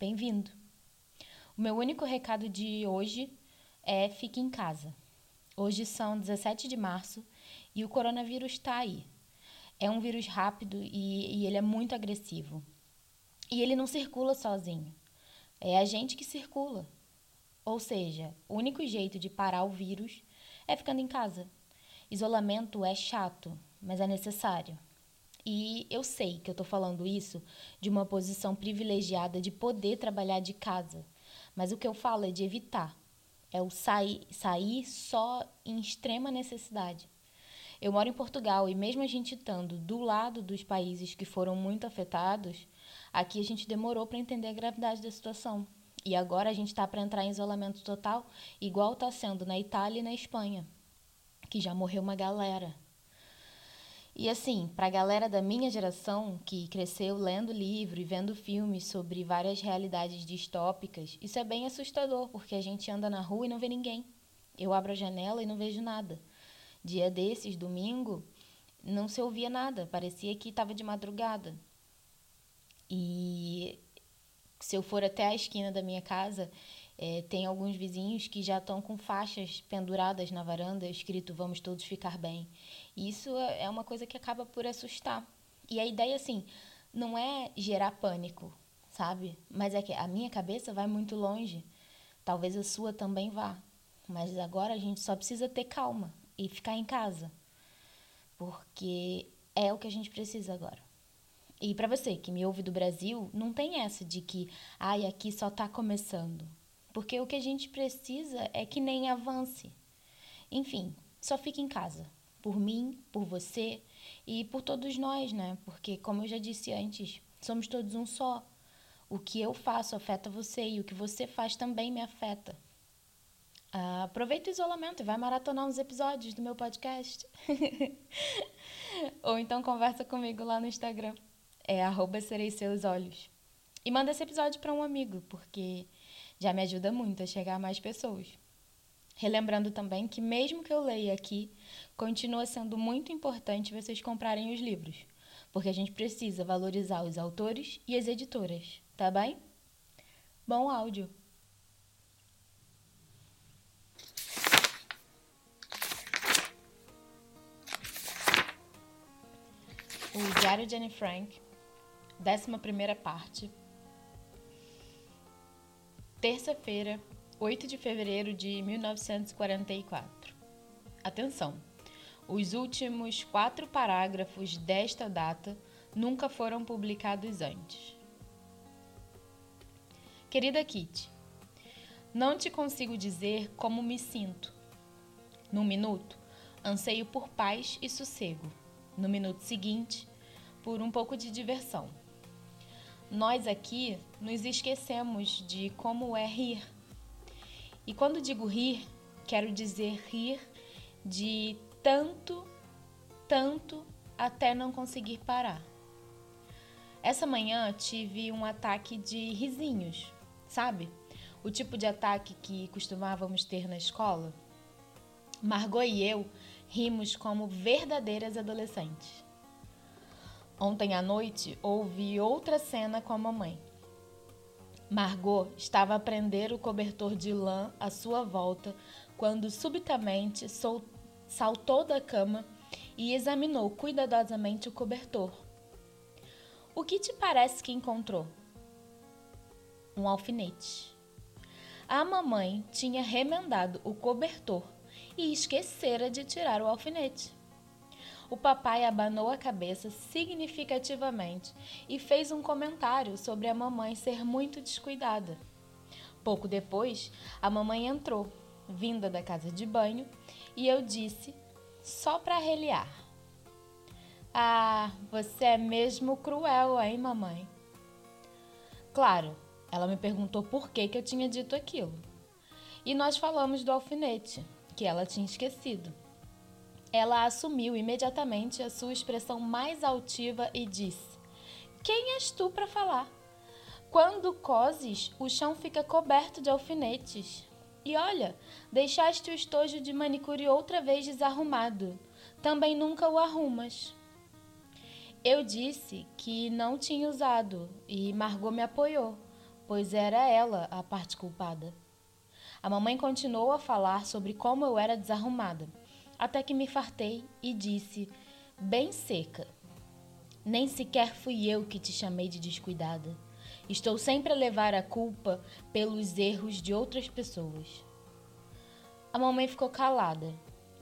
bem-vindo. O meu único recado de hoje é fique em casa. Hoje são 17 de março e o coronavírus está aí. É um vírus rápido e, e ele é muito agressivo. E ele não circula sozinho. É a gente que circula. Ou seja, o único jeito de parar o vírus é ficando em casa. Isolamento é chato, mas é necessário. E eu sei que eu estou falando isso de uma posição privilegiada de poder trabalhar de casa, mas o que eu falo é de evitar. É o sair, sair só em extrema necessidade. Eu moro em Portugal e, mesmo a gente estando do lado dos países que foram muito afetados, aqui a gente demorou para entender a gravidade da situação. E agora a gente está para entrar em isolamento total, igual está sendo na Itália e na Espanha, que já morreu uma galera. E assim, para a galera da minha geração, que cresceu lendo livro e vendo filmes sobre várias realidades distópicas, isso é bem assustador, porque a gente anda na rua e não vê ninguém. Eu abro a janela e não vejo nada. Dia desses, domingo, não se ouvia nada, parecia que estava de madrugada. E se eu for até a esquina da minha casa, é, tem alguns vizinhos que já estão com faixas penduradas na varanda, escrito Vamos todos ficar bem. E isso é, é uma coisa que acaba por assustar. E a ideia, assim, não é gerar pânico, sabe? Mas é que a minha cabeça vai muito longe. Talvez a sua também vá. Mas agora a gente só precisa ter calma e ficar em casa. Porque é o que a gente precisa agora. E para você que me ouve do Brasil, não tem essa de que, ai, aqui só está começando. Porque o que a gente precisa é que nem avance. Enfim, só fique em casa. Por mim, por você e por todos nós, né? Porque, como eu já disse antes, somos todos um só. O que eu faço afeta você e o que você faz também me afeta. Ah, aproveita o isolamento e vai maratonar uns episódios do meu podcast. Ou então conversa comigo lá no Instagram. É arroba serei seus olhos. E manda esse episódio para um amigo, porque já me ajuda muito a chegar a mais pessoas. Relembrando também que, mesmo que eu leia aqui, continua sendo muito importante vocês comprarem os livros, porque a gente precisa valorizar os autores e as editoras, tá bem? Bom áudio! O Diário de Anne Frank, 11 parte, Terça-feira, 8 de fevereiro de 1944. Atenção! Os últimos quatro parágrafos desta data nunca foram publicados antes. Querida Kitty, não te consigo dizer como me sinto. No minuto, anseio por paz e sossego. No minuto seguinte, por um pouco de diversão. Nós aqui nos esquecemos de como é rir. E quando digo rir, quero dizer rir de tanto, tanto até não conseguir parar. Essa manhã tive um ataque de risinhos, sabe? O tipo de ataque que costumávamos ter na escola. Margot e eu rimos como verdadeiras adolescentes. Ontem à noite houve outra cena com a mamãe. Margot estava a prender o cobertor de lã à sua volta quando subitamente saltou da cama e examinou cuidadosamente o cobertor. O que te parece que encontrou? Um alfinete. A mamãe tinha remendado o cobertor e esquecera de tirar o alfinete. O papai abanou a cabeça significativamente e fez um comentário sobre a mamãe ser muito descuidada. Pouco depois, a mamãe entrou, vinda da casa de banho, e eu disse, só para reliar: Ah, você é mesmo cruel, hein, mamãe? Claro, Ela me perguntou por que, que eu tinha dito aquilo. E nós falamos do alfinete, que ela tinha esquecido. Ela assumiu imediatamente a sua expressão mais altiva e disse: Quem és tu para falar? Quando coses, o chão fica coberto de alfinetes. E olha, deixaste o estojo de manicure outra vez desarrumado. Também nunca o arrumas. Eu disse que não tinha usado e Margot me apoiou, pois era ela a parte culpada. A mamãe continuou a falar sobre como eu era desarrumada, até que me fartei e disse, bem seca: Nem sequer fui eu que te chamei de descuidada. Estou sempre a levar a culpa pelos erros de outras pessoas. A mamãe ficou calada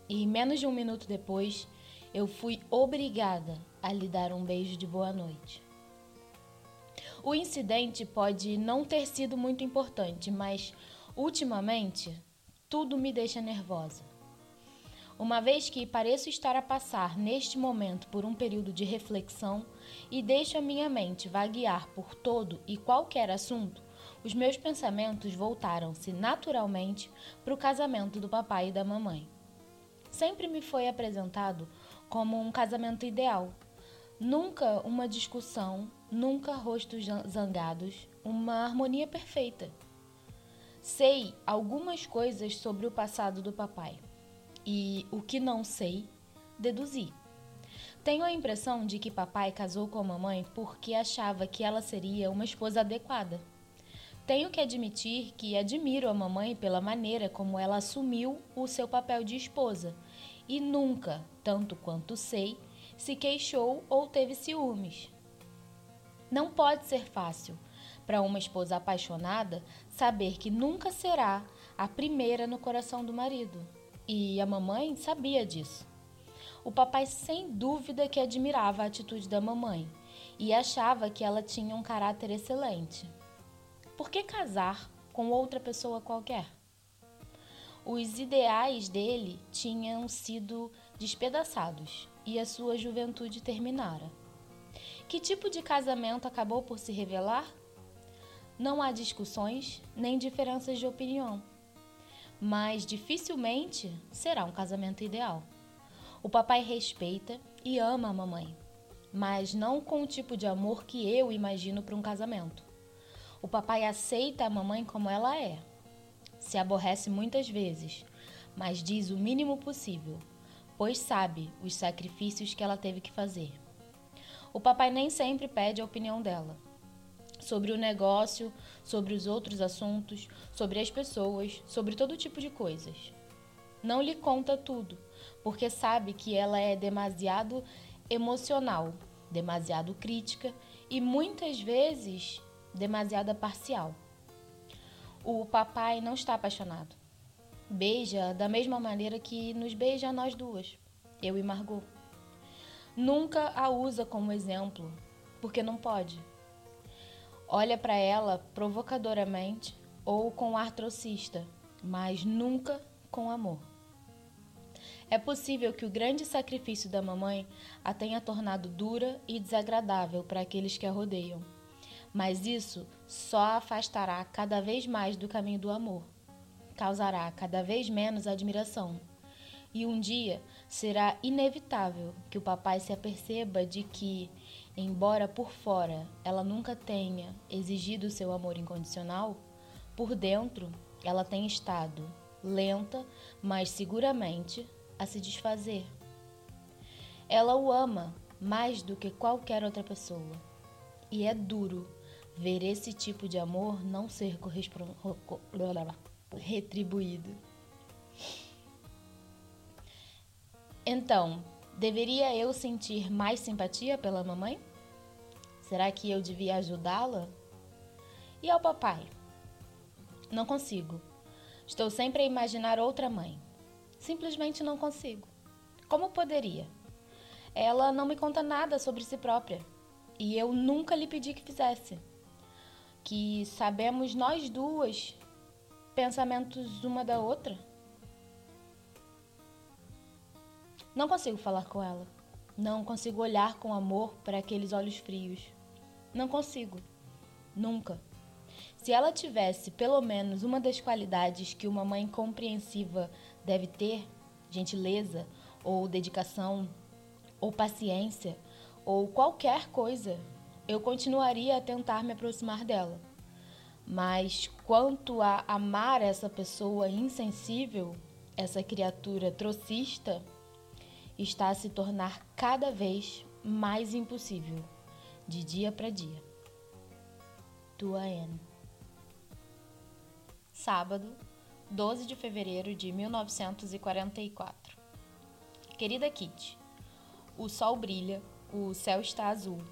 e, menos de um minuto depois, eu fui obrigada a lhe dar um beijo de boa noite. O incidente pode não ter sido muito importante, mas ultimamente tudo me deixa nervosa. Uma vez que pareço estar a passar neste momento por um período de reflexão e deixo a minha mente vaguear por todo e qualquer assunto, os meus pensamentos voltaram-se naturalmente para o casamento do papai e da mamãe. Sempre me foi apresentado como um casamento ideal. Nunca uma discussão, nunca rostos zangados, uma harmonia perfeita. Sei algumas coisas sobre o passado do papai e o que não sei, deduzi. Tenho a impressão de que papai casou com a mamãe porque achava que ela seria uma esposa adequada. Tenho que admitir que admiro a mamãe pela maneira como ela assumiu o seu papel de esposa e nunca, tanto quanto sei, se queixou ou teve ciúmes. Não pode ser fácil para uma esposa apaixonada saber que nunca será a primeira no coração do marido. E a mamãe sabia disso. O papai, sem dúvida, que admirava a atitude da mamãe e achava que ela tinha um caráter excelente. Por que casar com outra pessoa qualquer? Os ideais dele tinham sido despedaçados e a sua juventude terminara. Que tipo de casamento acabou por se revelar? Não há discussões nem diferenças de opinião mas dificilmente será um casamento ideal. O papai respeita e ama a mamãe, mas não com o tipo de amor que eu imagino para um casamento. O papai aceita a mamãe como ela é. Se aborrece muitas vezes, mas diz o mínimo possível, pois sabe os sacrifícios que ela teve que fazer. O papai nem sempre pede a opinião dela sobre o negócio, sobre os outros assuntos, sobre as pessoas, sobre todo tipo de coisas. Não lhe conta tudo, porque sabe que ela é demasiado emocional, demasiado crítica e muitas vezes demasiado parcial. O papai não está apaixonado. Beija da mesma maneira que nos beija nós duas, eu e Margot. Nunca a usa como exemplo, porque não pode olha para ela provocadoramente ou com ar trocista, mas nunca com amor. É possível que o grande sacrifício da mamãe a tenha tornado dura e desagradável para aqueles que a rodeiam, mas isso só a afastará cada vez mais do caminho do amor, causará cada vez menos admiração. E um dia será inevitável que o papai se aperceba de que, Embora por fora ela nunca tenha exigido seu amor incondicional, por dentro ela tem estado lenta, mas seguramente a se desfazer. Ela o ama mais do que qualquer outra pessoa. E é duro ver esse tipo de amor não ser retribuído. Então, deveria eu sentir mais simpatia pela mamãe? Será que eu devia ajudá-la? E ao papai? Não consigo. Estou sempre a imaginar outra mãe. Simplesmente não consigo. Como poderia? Ela não me conta nada sobre si própria e eu nunca lhe pedi que fizesse. Que sabemos nós duas pensamentos uma da outra. Não consigo falar com ela. Não consigo olhar com amor para aqueles olhos frios. Não consigo. Nunca. Se ela tivesse pelo menos uma das qualidades que uma mãe compreensiva deve ter, gentileza, ou dedicação, ou paciência, ou qualquer coisa, eu continuaria a tentar me aproximar dela. Mas quanto a amar essa pessoa insensível, essa criatura trocista, está a se tornar cada vez mais impossível, de dia para dia. Tua Anne. Sábado, 12 de fevereiro de 1944. Querida Kitty, o sol brilha, o céu está azul,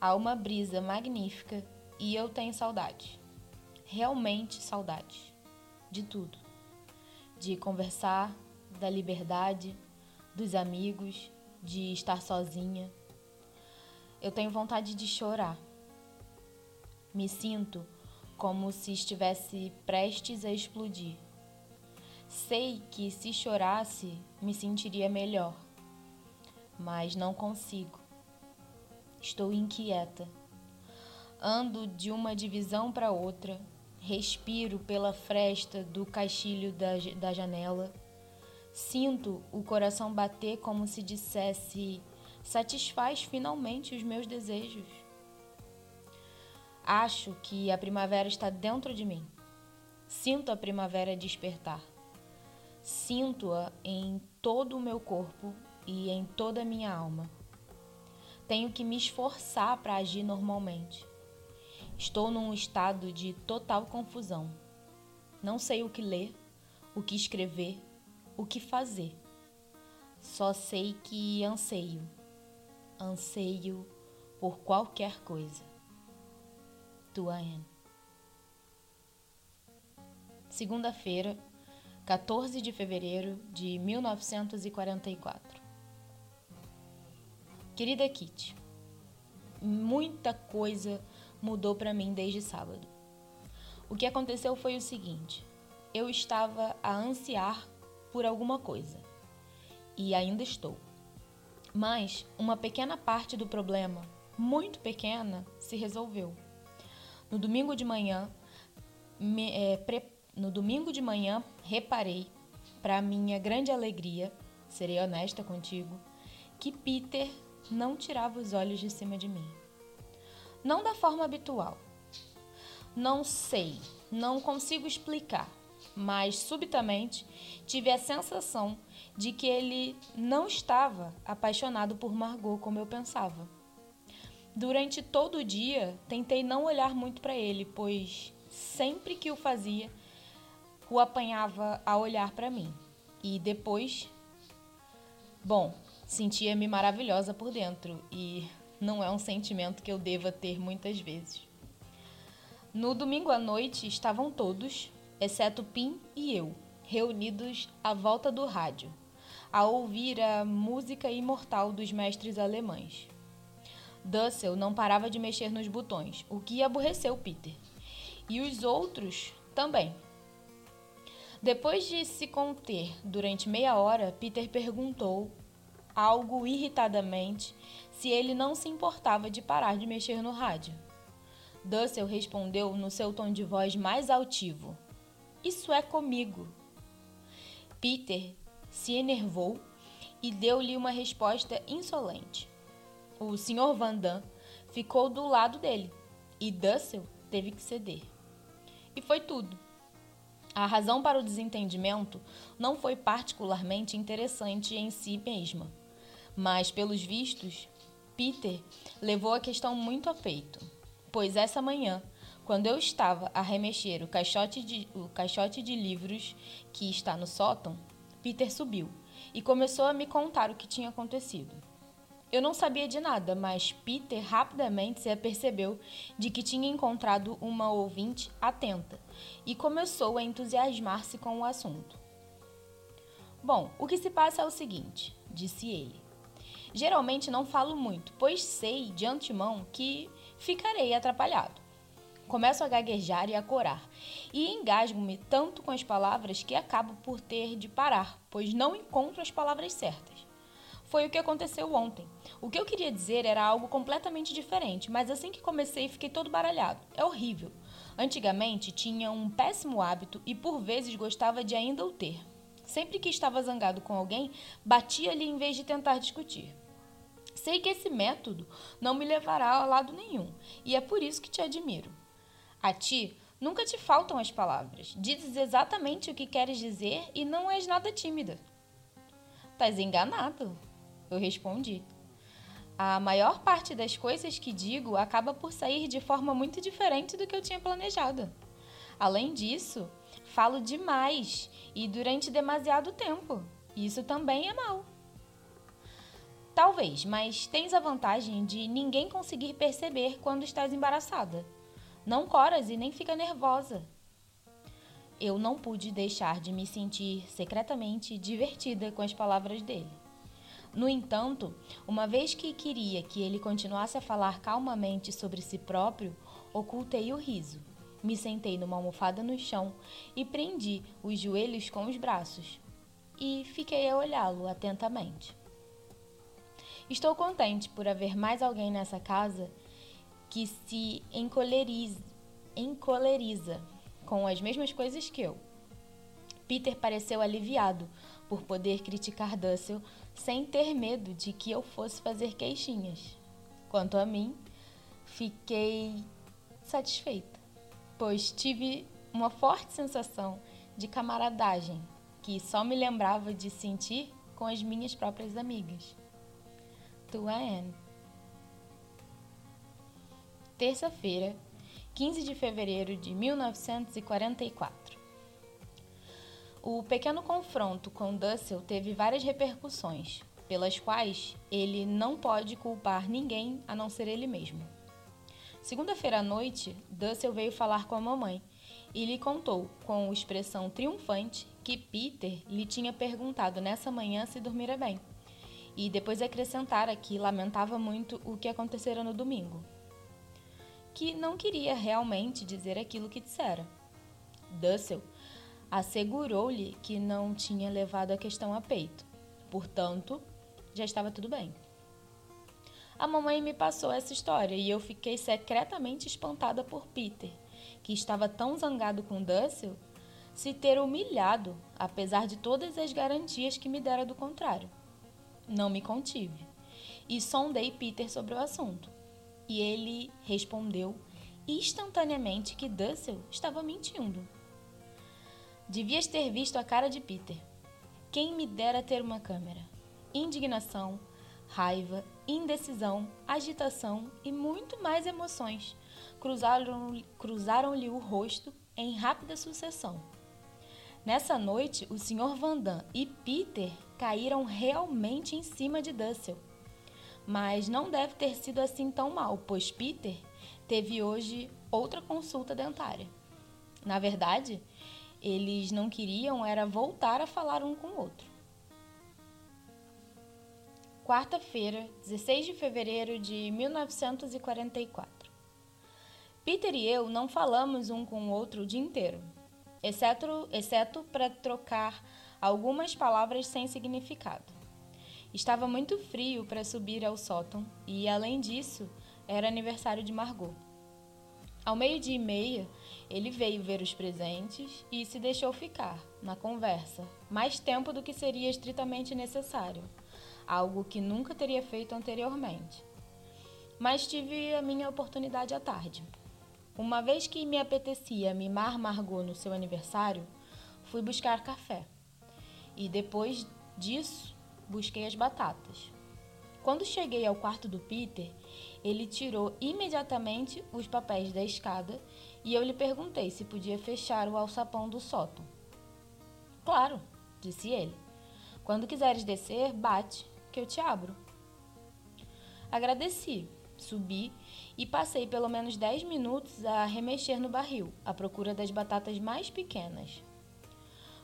há uma brisa magnífica e eu tenho saudade. Realmente saudade. De tudo. De conversar, da liberdade, dos amigos, de estar sozinha. Eu tenho vontade de chorar. Me sinto como se estivesse prestes a explodir. Sei que se chorasse me sentiria melhor, mas não consigo. Estou inquieta. Ando de uma divisão para outra, respiro pela fresta do caixilho da, da janela, sinto o coração bater como se dissesse: satisfaz finalmente os meus desejos. Acho que a primavera está dentro de mim. Sinto a primavera despertar. Sinto-a em todo o meu corpo e em toda a minha alma. Tenho que me esforçar para agir normalmente. Estou num estado de total confusão. Não sei o que ler, o que escrever, o que fazer. Só sei que anseio. Anseio por qualquer coisa tua Anne. Segunda-feira, 14 de fevereiro de 1944. Querida Kitty, muita coisa mudou para mim desde sábado. O que aconteceu foi o seguinte: eu estava a ansiar por alguma coisa e ainda estou. Mas uma pequena parte do problema, muito pequena, se resolveu. No domingo de manhã, me, é, pre, no domingo de manhã, reparei, para minha grande alegria, serei honesta contigo, que Peter não tirava os olhos de cima de mim. Não da forma habitual. Não sei, não consigo explicar, mas subitamente tive a sensação de que ele não estava apaixonado por Margot como eu pensava. Durante todo o dia, tentei não olhar muito para ele, pois sempre que o fazia, o apanhava a olhar para mim. E depois, bom, sentia-me maravilhosa por dentro e não é um sentimento que eu deva ter muitas vezes. No domingo à noite estavam todos, exceto Pim e eu, reunidos à volta do rádio, a ouvir a música imortal dos mestres alemães. Dussel não parava de mexer nos botões, o que aborreceu Peter. E os outros também. Depois de se conter durante meia hora, Peter perguntou, algo irritadamente, se ele não se importava de parar de mexer no rádio. Dussel respondeu no seu tom de voz mais altivo: Isso é comigo. Peter se enervou e deu-lhe uma resposta insolente o Sr. Van Damme ficou do lado dele e Dussel teve que ceder. E foi tudo. A razão para o desentendimento não foi particularmente interessante em si mesma, mas, pelos vistos, Peter levou a questão muito a peito, pois essa manhã, quando eu estava a remexer o caixote de, o caixote de livros que está no sótão, Peter subiu e começou a me contar o que tinha acontecido. Eu não sabia de nada, mas Peter rapidamente se apercebeu de que tinha encontrado uma ouvinte atenta e começou a entusiasmar-se com o assunto. Bom, o que se passa é o seguinte, disse ele. Geralmente não falo muito, pois sei de antemão que ficarei atrapalhado. Começo a gaguejar e a corar, e engasgo-me tanto com as palavras que acabo por ter de parar, pois não encontro as palavras certas. Foi o que aconteceu ontem. O que eu queria dizer era algo completamente diferente, mas assim que comecei fiquei todo baralhado. É horrível. Antigamente tinha um péssimo hábito e por vezes gostava de ainda o ter. Sempre que estava zangado com alguém, batia-lhe em vez de tentar discutir. Sei que esse método não me levará a lado nenhum, e é por isso que te admiro. A ti nunca te faltam as palavras. Dizes exatamente o que queres dizer e não és nada tímida. Estás enganado, eu respondi. A maior parte das coisas que digo acaba por sair de forma muito diferente do que eu tinha planejado. Além disso, falo demais e durante demasiado tempo. Isso também é mal. Talvez, mas tens a vantagem de ninguém conseguir perceber quando estás embaraçada. Não coras e nem fica nervosa. Eu não pude deixar de me sentir secretamente divertida com as palavras dele. No entanto, uma vez que queria que ele continuasse a falar calmamente sobre si próprio, ocultei o riso. Me sentei numa almofada no chão e prendi os joelhos com os braços. E fiquei a olhá-lo atentamente. Estou contente por haver mais alguém nessa casa que se encoleriza, encoleriza com as mesmas coisas que eu. Peter pareceu aliviado por poder criticar Dussel sem ter medo de que eu fosse fazer queixinhas. Quanto a mim, fiquei satisfeita, pois tive uma forte sensação de camaradagem que só me lembrava de sentir com as minhas próprias amigas. Tua Anne. Terça-feira, 15 de fevereiro de 1944. O pequeno confronto com Dussel teve várias repercussões, pelas quais ele não pode culpar ninguém a não ser ele mesmo. Segunda-feira à noite, Dussel veio falar com a mamãe e lhe contou, com expressão triunfante, que Peter lhe tinha perguntado nessa manhã se dormira bem, e depois acrescentara que lamentava muito o que acontecera no domingo. Que não queria realmente dizer aquilo que dissera. Dussel assegurou-lhe que não tinha levado a questão a peito. Portanto, já estava tudo bem. A mamãe me passou essa história e eu fiquei secretamente espantada por Peter, que estava tão zangado com Dussel, se ter humilhado, apesar de todas as garantias que me dera do contrário. Não me contive e sondei Peter sobre o assunto. E ele respondeu instantaneamente que Dussel estava mentindo. Devias ter visto a cara de Peter. Quem me dera ter uma câmera. Indignação, raiva, indecisão, agitação e muito mais emoções cruzaram-lhe cruzaram o rosto em rápida sucessão. Nessa noite, o Sr. Vandam e Peter caíram realmente em cima de Dussel. Mas não deve ter sido assim tão mal, pois Peter teve hoje outra consulta dentária. Na verdade, eles não queriam era voltar a falar um com o outro. Quarta-feira, 16 de fevereiro de 1944. Peter e eu não falamos um com o outro o dia inteiro, exceto, exceto para trocar algumas palavras sem significado. Estava muito frio para subir ao sótão e, além disso, era aniversário de Margot. Ao meio-dia e meia, ele veio ver os presentes e se deixou ficar, na conversa, mais tempo do que seria estritamente necessário, algo que nunca teria feito anteriormente. Mas tive a minha oportunidade à tarde. Uma vez que me apetecia mimar Margot no seu aniversário, fui buscar café. E depois disso, busquei as batatas. Quando cheguei ao quarto do Peter, ele tirou imediatamente os papéis da escada e eu lhe perguntei se podia fechar o alçapão do sótão. Claro, disse ele. Quando quiseres descer, bate, que eu te abro. Agradeci, subi e passei pelo menos dez minutos a remexer no barril, à procura das batatas mais pequenas.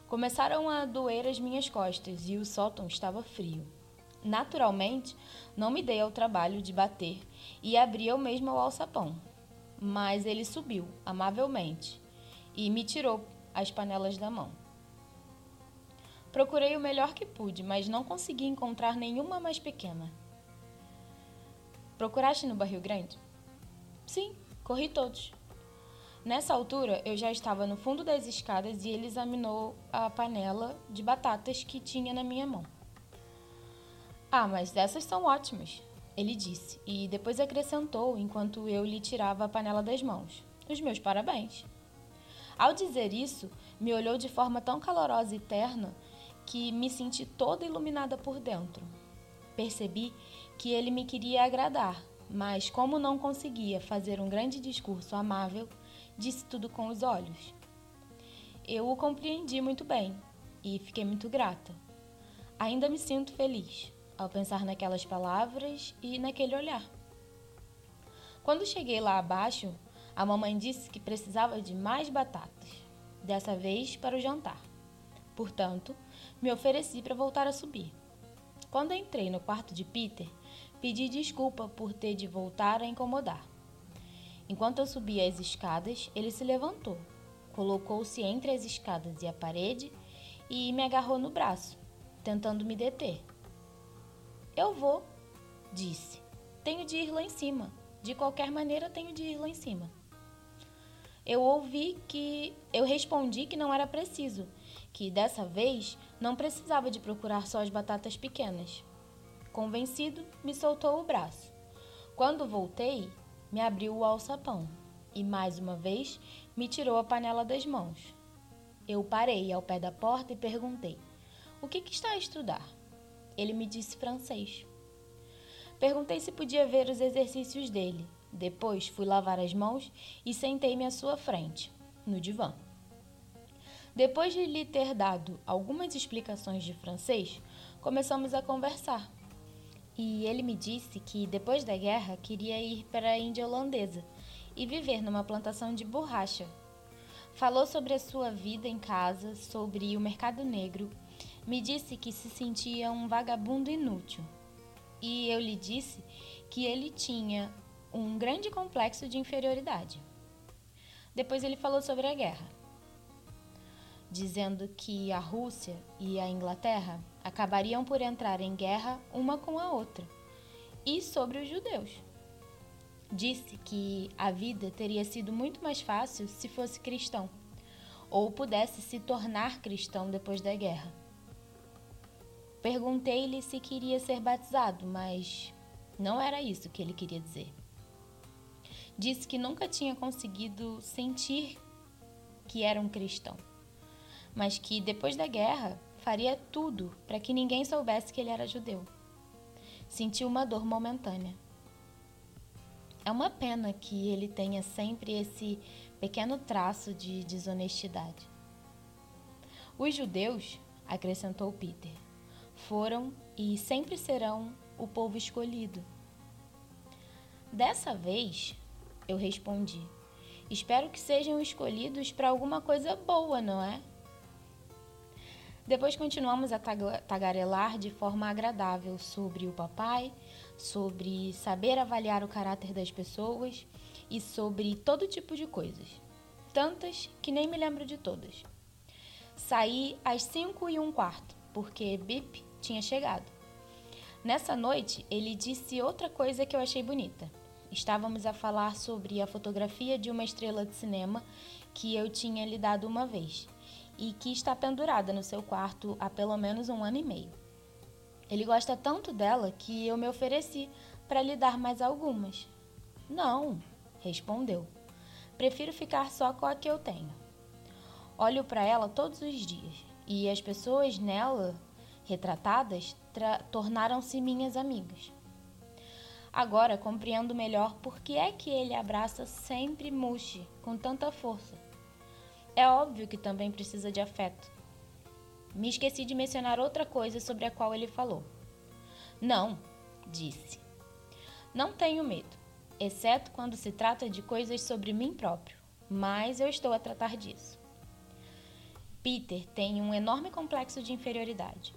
Começaram a doer as minhas costas e o sótão estava frio. Naturalmente, não me dei ao trabalho de bater e abri eu mesmo o alçapão. Mas ele subiu, amavelmente, e me tirou as panelas da mão. Procurei o melhor que pude, mas não consegui encontrar nenhuma mais pequena. Procuraste no barril grande? Sim, corri todos. Nessa altura, eu já estava no fundo das escadas e ele examinou a panela de batatas que tinha na minha mão. Ah, mas dessas são ótimas, ele disse, e depois acrescentou enquanto eu lhe tirava a panela das mãos. Os meus parabéns. Ao dizer isso, me olhou de forma tão calorosa e terna que me senti toda iluminada por dentro. Percebi que ele me queria agradar, mas como não conseguia fazer um grande discurso amável, disse tudo com os olhos. Eu o compreendi muito bem e fiquei muito grata. Ainda me sinto feliz ao pensar naquelas palavras e naquele olhar. Quando cheguei lá abaixo, a mamãe disse que precisava de mais batatas, dessa vez para o jantar. Portanto, me ofereci para voltar a subir. Quando entrei no quarto de Peter, pedi desculpa por ter de voltar a incomodar. Enquanto eu subia as escadas, ele se levantou, colocou-se entre as escadas e a parede e me agarrou no braço, tentando me deter. Eu vou, disse. Tenho de ir lá em cima. De qualquer maneira, tenho de ir lá em cima. Eu ouvi que. Eu respondi que não era preciso, que dessa vez não precisava de procurar só as batatas pequenas. Convencido, me soltou o braço. Quando voltei, me abriu o alçapão e, mais uma vez, me tirou a panela das mãos. Eu parei ao pé da porta e perguntei: O que, que está a estudar? Ele me disse francês. Perguntei se podia ver os exercícios dele. Depois fui lavar as mãos e sentei-me à sua frente, no divã. Depois de lhe ter dado algumas explicações de francês, começamos a conversar e ele me disse que depois da guerra queria ir para a Índia holandesa e viver numa plantação de borracha. Falou sobre a sua vida em casa, sobre o mercado negro. Me disse que se sentia um vagabundo inútil. E eu lhe disse que ele tinha um grande complexo de inferioridade. Depois ele falou sobre a guerra, dizendo que a Rússia e a Inglaterra acabariam por entrar em guerra uma com a outra, e sobre os judeus. Disse que a vida teria sido muito mais fácil se fosse cristão, ou pudesse se tornar cristão depois da guerra. Perguntei-lhe se queria ser batizado, mas não era isso que ele queria dizer. Disse que nunca tinha conseguido sentir que era um cristão, mas que depois da guerra faria tudo para que ninguém soubesse que ele era judeu. Sentiu uma dor momentânea. É uma pena que ele tenha sempre esse pequeno traço de desonestidade. Os judeus, acrescentou Peter, foram e sempre serão o povo escolhido. Dessa vez, eu respondi, espero que sejam escolhidos para alguma coisa boa, não é? Depois continuamos a tagarelar de forma agradável sobre o papai, sobre saber avaliar o caráter das pessoas e sobre todo tipo de coisas. Tantas que nem me lembro de todas. Saí às cinco e um quarto, porque Bip tinha chegado. Nessa noite, ele disse outra coisa que eu achei bonita. Estávamos a falar sobre a fotografia de uma estrela de cinema que eu tinha lhe dado uma vez e que está pendurada no seu quarto há pelo menos um ano e meio. Ele gosta tanto dela que eu me ofereci para lhe dar mais algumas. Não, respondeu. Prefiro ficar só com a que eu tenho. Olho para ela todos os dias e as pessoas nela retratadas tornaram-se minhas amigas. Agora compreendo melhor por que é que ele abraça sempre Mushi com tanta força é óbvio que também precisa de afeto. Me esqueci de mencionar outra coisa sobre a qual ele falou. Não, disse. Não tenho medo, exceto quando se trata de coisas sobre mim próprio, mas eu estou a tratar disso. Peter tem um enorme complexo de inferioridade.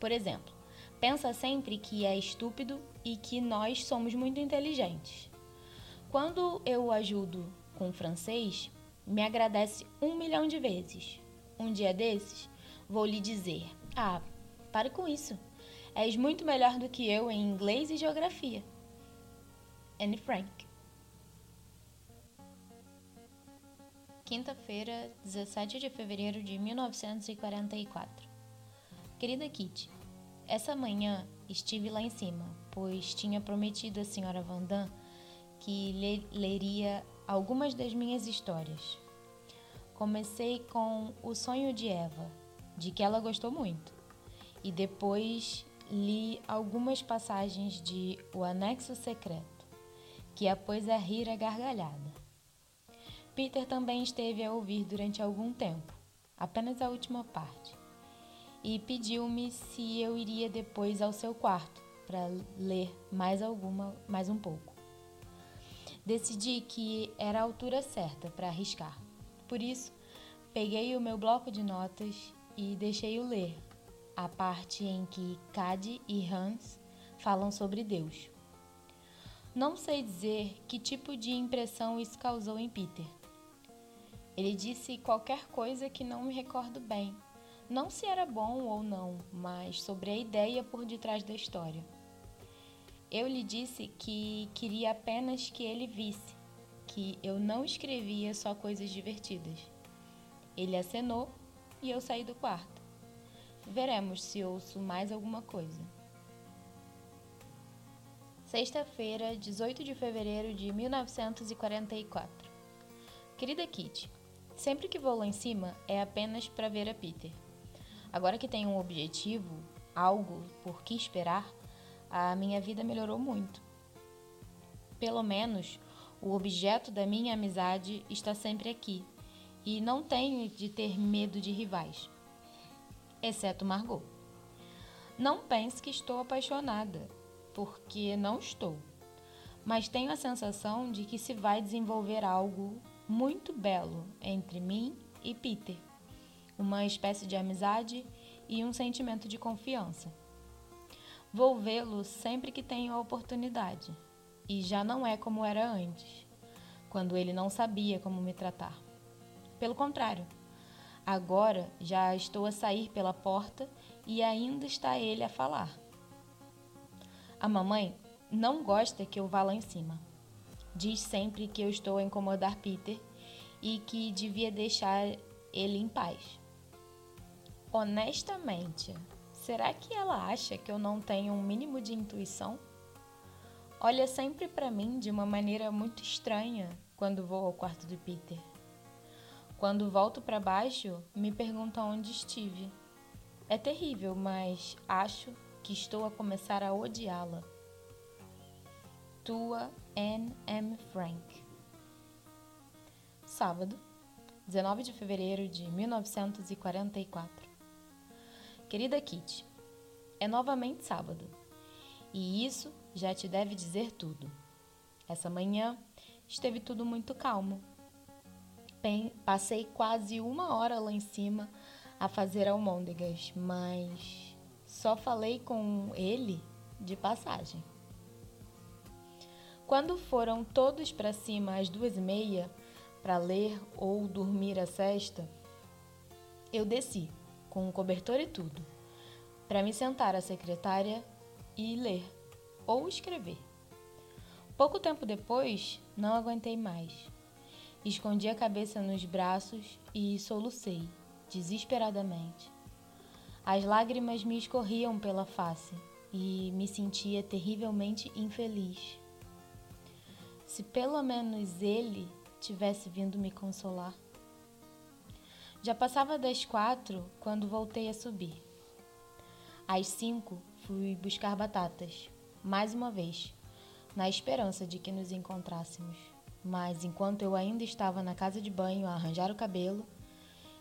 Por exemplo, pensa sempre que é estúpido e que nós somos muito inteligentes. Quando eu o ajudo com francês, me agradece um milhão de vezes. Um dia desses, vou lhe dizer: Ah, pare com isso. És muito melhor do que eu em inglês e geografia. Anne Frank. quinta-feira, 17 de fevereiro de 1944. Querida Kitty, essa manhã estive lá em cima, pois tinha prometido à senhora Vandam que lhe, leria algumas das minhas histórias. Comecei com O Sonho de Eva, de que ela gostou muito, e depois li algumas passagens de O Anexo Secreto, que a pôs a rir a gargalhada. Peter também esteve a ouvir durante algum tempo, apenas a última parte, e pediu-me se eu iria depois ao seu quarto para ler mais alguma, mais um pouco. Decidi que era a altura certa para arriscar. Por isso, peguei o meu bloco de notas e deixei-o ler a parte em que Cade e Hans falam sobre Deus. Não sei dizer que tipo de impressão isso causou em Peter ele disse qualquer coisa que não me recordo bem. Não se era bom ou não, mas sobre a ideia por detrás da história. Eu lhe disse que queria apenas que ele visse que eu não escrevia só coisas divertidas. Ele acenou e eu saí do quarto. Veremos se ouço mais alguma coisa. Sexta-feira, 18 de fevereiro de 1944. Querida Kitty, Sempre que vou lá em cima é apenas para ver a Peter. Agora que tenho um objetivo, algo por que esperar, a minha vida melhorou muito. Pelo menos o objeto da minha amizade está sempre aqui e não tenho de ter medo de rivais, exceto Margot. Não pense que estou apaixonada, porque não estou, mas tenho a sensação de que se vai desenvolver algo muito belo entre mim e Peter, uma espécie de amizade e um sentimento de confiança. Vou vê-lo sempre que tenho a oportunidade, e já não é como era antes, quando ele não sabia como me tratar. Pelo contrário, agora já estou a sair pela porta e ainda está ele a falar. A mamãe não gosta que eu vá lá em cima Diz sempre que eu estou a incomodar Peter e que devia deixar ele em paz. Honestamente, será que ela acha que eu não tenho um mínimo de intuição? Olha sempre para mim de uma maneira muito estranha quando vou ao quarto de Peter. Quando volto para baixo, me pergunta onde estive. É terrível, mas acho que estou a começar a odiá-la. Tua Anne M. Frank. Sábado, 19 de fevereiro de 1944. Querida Kitty, é novamente sábado e isso já te deve dizer tudo. Essa manhã esteve tudo muito calmo. Passei quase uma hora lá em cima a fazer almôndegas, mas só falei com ele de passagem. Quando foram todos para cima às duas e meia para ler ou dormir a cesta, eu desci, com o cobertor e tudo, para me sentar à secretária e ler ou escrever. Pouco tempo depois, não aguentei mais. Escondi a cabeça nos braços e solucei, desesperadamente. As lágrimas me escorriam pela face e me sentia terrivelmente infeliz. Se pelo menos ele tivesse vindo me consolar. Já passava das quatro quando voltei a subir. Às cinco fui buscar batatas, mais uma vez, na esperança de que nos encontrássemos. Mas enquanto eu ainda estava na casa de banho a arranjar o cabelo,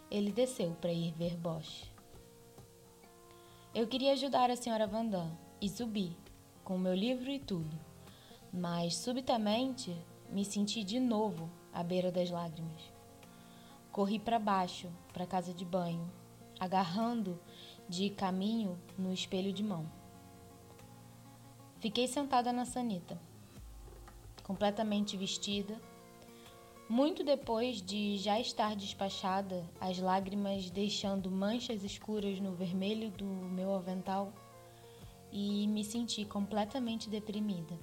ele desceu para ir ver Bosch. Eu queria ajudar a senhora Vandam e subi, com meu livro e tudo mas subitamente me senti de novo à beira das lágrimas. Corri para baixo, para a casa de banho, agarrando de caminho no espelho de mão. Fiquei sentada na sanita, completamente vestida. Muito depois de já estar despachada, as lágrimas deixando manchas escuras no vermelho do meu avental, e me senti completamente deprimida.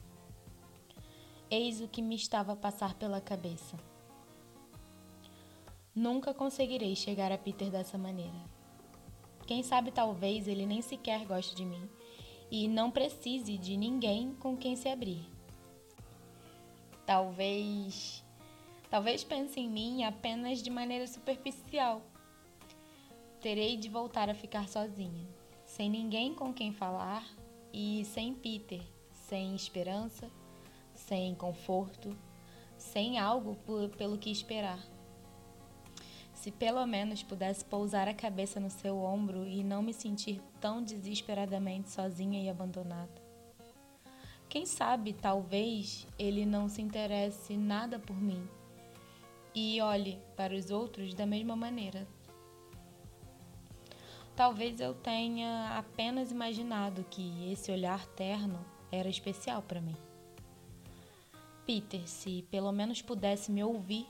Eis o que me estava a passar pela cabeça. Nunca conseguirei chegar a Peter dessa maneira. Quem sabe talvez ele nem sequer goste de mim e não precise de ninguém com quem se abrir. Talvez. Talvez pense em mim apenas de maneira superficial. Terei de voltar a ficar sozinha, sem ninguém com quem falar e sem Peter, sem esperança, sem conforto, sem algo pelo que esperar. Se pelo menos pudesse pousar a cabeça no seu ombro e não me sentir tão desesperadamente sozinha e abandonada. Quem sabe, talvez, ele não se interesse nada por mim e olhe para os outros da mesma maneira. Talvez eu tenha apenas imaginado que esse olhar terno era especial para mim. Peter, se pelo menos pudesse me ouvir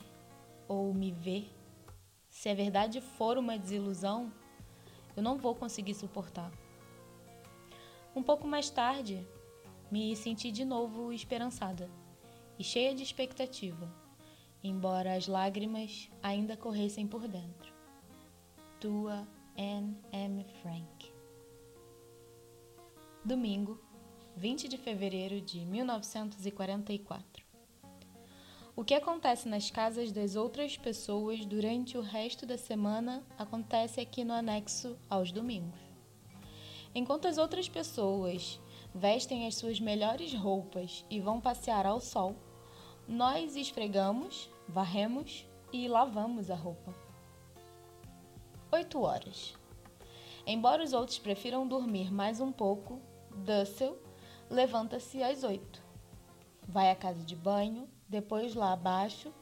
ou me ver, se a verdade for uma desilusão, eu não vou conseguir suportar. Um pouco mais tarde, me senti de novo esperançada e cheia de expectativa, embora as lágrimas ainda corressem por dentro. Tua Anne M. Frank. Domingo, 20 de fevereiro de 1944. O que acontece nas casas das outras pessoas durante o resto da semana acontece aqui no anexo aos domingos. Enquanto as outras pessoas vestem as suas melhores roupas e vão passear ao sol, nós esfregamos, varremos e lavamos a roupa. 8 horas. Embora os outros prefiram dormir mais um pouco, Dussel levanta-se às 8. Vai à casa de banho, depois lá abaixo,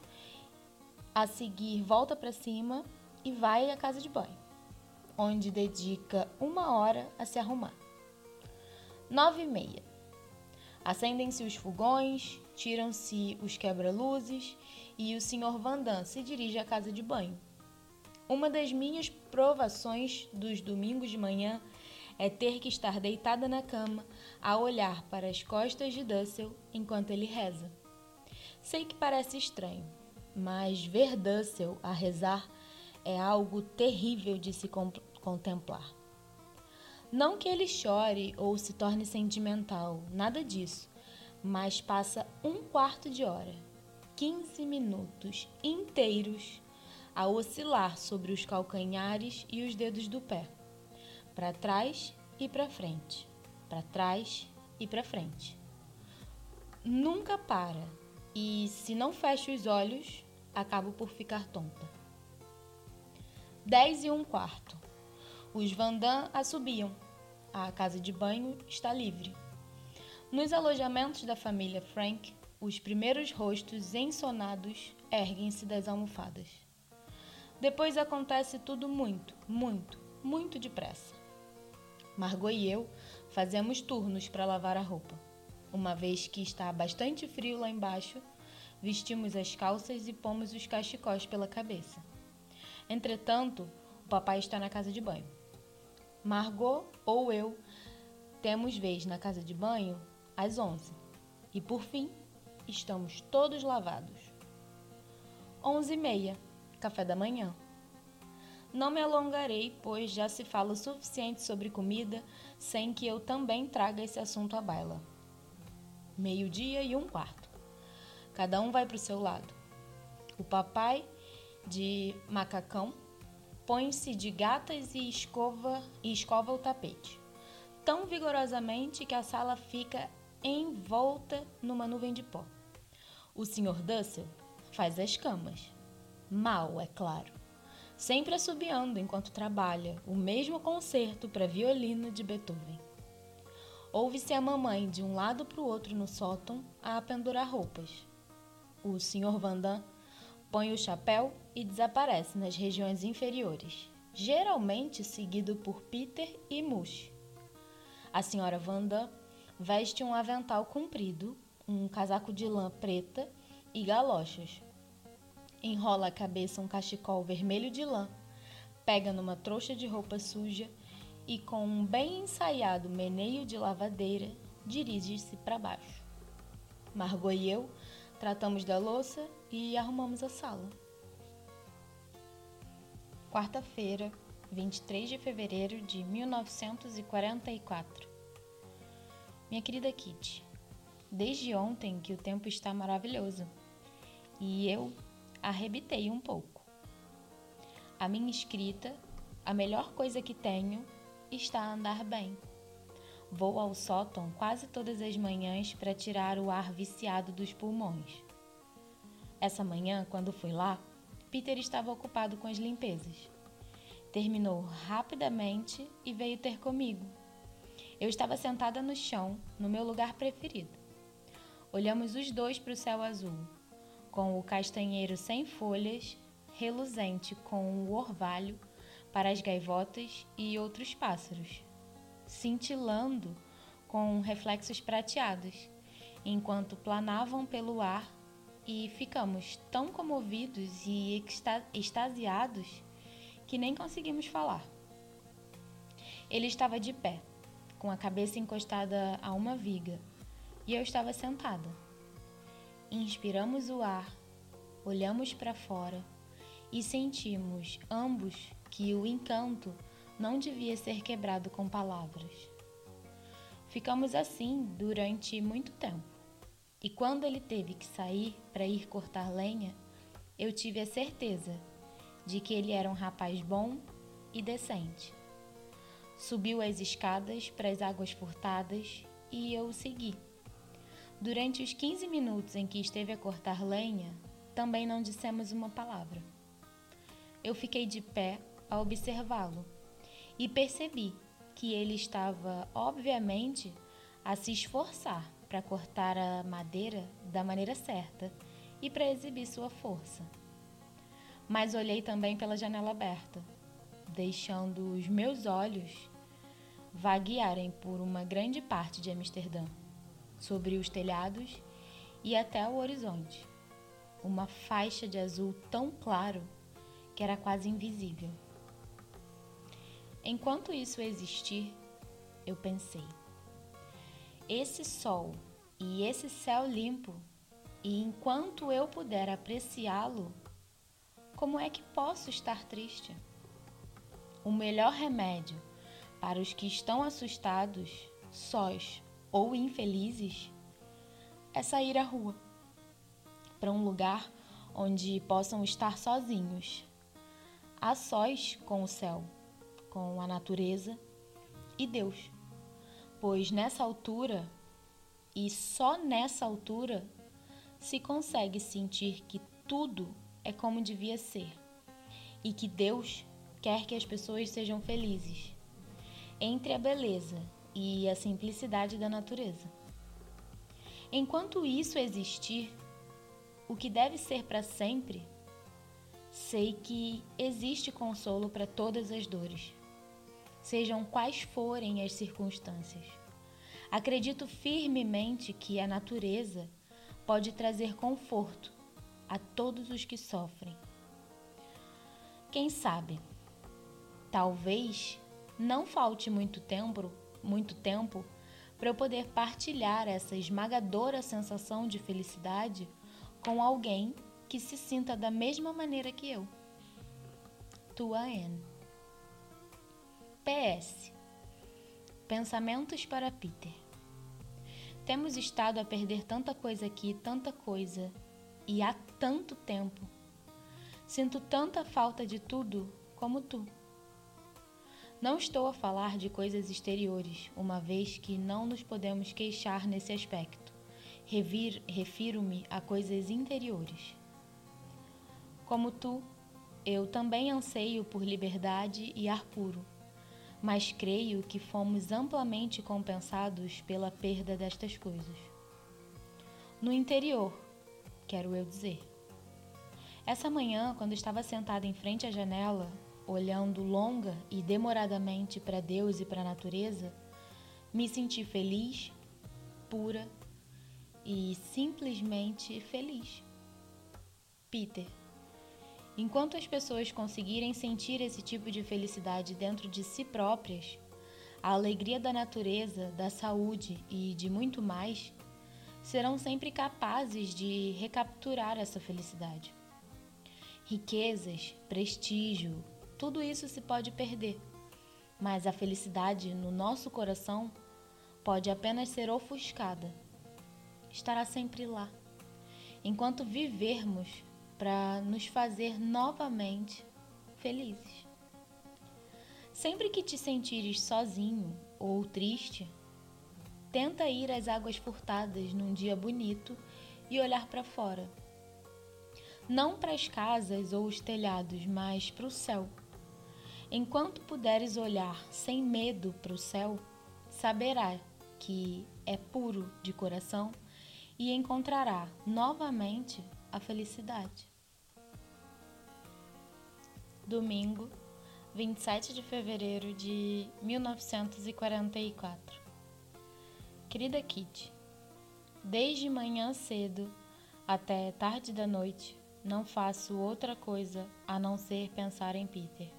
a seguir volta para cima e vai à casa de banho, onde dedica uma hora a se arrumar. Nove e meia. Acendem-se os fogões, tiram-se os quebra-luzes e o Sr. Vandam se dirige à casa de banho. Uma das minhas provações dos domingos de manhã é ter que estar deitada na cama a olhar para as costas de Dussel enquanto ele reza. Sei que parece estranho, mas ver Dussel a rezar é algo terrível de se contemplar. Não que ele chore ou se torne sentimental, nada disso, mas passa um quarto de hora, 15 minutos inteiros, a oscilar sobre os calcanhares e os dedos do pé, para trás e para frente, para trás e para frente. Nunca para e se não fecho os olhos, acabo por ficar tonta. Dez e um quarto. Os Vandam a subiam. A casa de banho está livre. Nos alojamentos da família Frank, os primeiros rostos ensonados erguem-se das almofadas. Depois acontece tudo muito, muito, muito depressa. Margot e eu fazemos turnos para lavar a roupa. Uma vez que está bastante frio lá embaixo, vestimos as calças e pomos os cachecóis pela cabeça. Entretanto, o papai está na casa de banho. Margot ou eu temos vez na casa de banho às 11. E por fim, estamos todos lavados. 11 e meia, café da manhã. Não me alongarei, pois já se fala o suficiente sobre comida sem que eu também traga esse assunto à baila meio-dia e um quarto. Cada um vai para o seu lado. O papai, de macacão, põe-se de gatas e escova, e escova o tapete, tão vigorosamente que a sala fica envolta numa nuvem de pó. O Sr. Dussel faz as camas. Mal, é claro. Sempre assobiando enquanto trabalha o mesmo concerto para violino de Beethoven. Ouve-se a mamãe de um lado para o outro no sótão a pendurar roupas. O Sr. Vandam põe o chapéu e desaparece nas regiões inferiores, geralmente seguido por Peter e Mush. A Sra. Vandam veste um avental comprido, um casaco de lã preta e galochas. Enrola a cabeça um cachecol vermelho de lã, pega numa trouxa de roupa suja e, com um bem ensaiado meneio de lavadeira, dirige-se para baixo. Margot e eu tratamos da louça e arrumamos a sala. quarta-feira, 23 de fevereiro de 1944. Minha querida Kitty, desde ontem que o tempo está maravilhoso e eu arrebitei um pouco. A minha escrita, a melhor coisa que tenho, está a andar bem. Vou ao sótão quase todas as manhãs para tirar o ar viciado dos pulmões. Essa manhã, quando fui lá, Peter estava ocupado com as limpezas. Terminou rapidamente e veio ter comigo. Eu estava sentada no chão, no meu lugar preferido. Olhamos os dois para o céu azul, com o castanheiro sem folhas, reluzente com o orvalho para as gaivotas e outros pássaros, cintilando com reflexos prateados, enquanto planavam pelo ar e ficamos tão comovidos e extasiados que nem conseguimos falar. Ele estava de pé, com a cabeça encostada a uma viga, e eu estava sentada. Inspiramos o ar, olhamos para fora e sentimos ambos que o encanto não devia ser quebrado com palavras. Ficamos assim durante muito tempo. E quando ele teve que sair para ir cortar lenha, eu tive a certeza de que ele era um rapaz bom e decente. Subiu as escadas para as águas furtadas e eu o segui. Durante os 15 minutos em que esteve a cortar lenha, também não dissemos uma palavra. Eu fiquei de pé a observá-lo e percebi que ele estava, obviamente, a se esforçar para cortar a madeira da maneira certa e para exibir sua força. Mas olhei também pela janela aberta, deixando os meus olhos vaguearem por uma grande parte de Amsterdã, sobre os telhados e até o horizonte. Uma faixa de azul tão claro que era quase invisível. Enquanto isso existir, eu pensei: esse sol e esse céu limpo, e enquanto eu puder apreciá-lo, como é que posso estar triste? O melhor remédio para os que estão assustados, sós ou infelizes é sair à rua para um lugar onde possam estar sozinhos, a sós com o céu, com a natureza e Deus pois nessa altura, e só nessa altura, se consegue sentir que tudo é como devia ser e que Deus quer que as pessoas sejam felizes, entre a beleza e a simplicidade da natureza. Enquanto isso existir, o que deve ser para sempre, sei que existe consolo para todas as dores sejam quais forem as circunstâncias. Acredito firmemente que a natureza pode trazer conforto a todos os que sofrem. Quem sabe, talvez não falte muito tempo, muito tempo para eu poder partilhar essa esmagadora sensação de felicidade com alguém que se sinta da mesma maneira que eu. Tua Anne. PS. Pensamentos para Peter. Temos estado a perder tanta coisa aqui, tanta coisa, e há tanto tempo. Sinto tanta falta de tudo como tu. Não estou a falar de coisas exteriores, uma vez que não nos podemos queixar nesse aspecto. Refiro-me a coisas interiores. Como tu, eu também anseio por liberdade e ar puro mas creio que fomos amplamente compensados pela perda destas coisas. No interior, quero eu dizer. Essa manhã, quando estava sentada em frente à janela, olhando longa e demoradamente para Deus e para a natureza, me senti feliz, pura e simplesmente feliz. Peter Enquanto as pessoas conseguirem sentir esse tipo de felicidade dentro de si próprias, a alegria da natureza, da saúde e de muito mais, serão sempre capazes de recapturar essa felicidade. Riquezas, prestígio, tudo isso se pode perder, mas a felicidade no nosso coração pode apenas ser ofuscada. Estará sempre lá, enquanto vivermos para nos fazer novamente felizes. Sempre que te sentires sozinho ou triste, tenta ir às águas furtadas num dia bonito e olhar para fora. Não para as casas ou os telhados, mas para o céu. Enquanto puderes olhar sem medo para o céu, saberá que é puro de coração e encontrará novamente a felicidade. Domingo, 27 de fevereiro de 1944. Querida Kitty, desde manhã cedo até tarde da noite, não faço outra coisa a não ser pensar em Peter.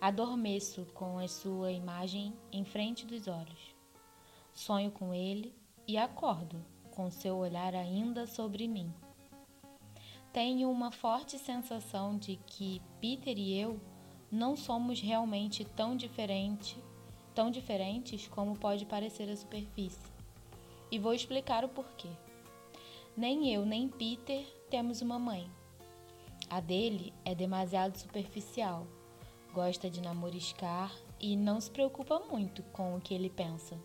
Adormeço com a sua imagem em frente dos olhos. Sonho com ele e acordo com seu olhar ainda sobre mim. Tenho uma forte sensação de que Peter e eu não somos realmente tão diferentes, tão diferentes como pode parecer à superfície. E vou explicar o porquê. Nem eu nem Peter temos uma mãe. A dele é demasiado superficial, gosta de namoriscar e não se preocupa muito com o que ele pensa.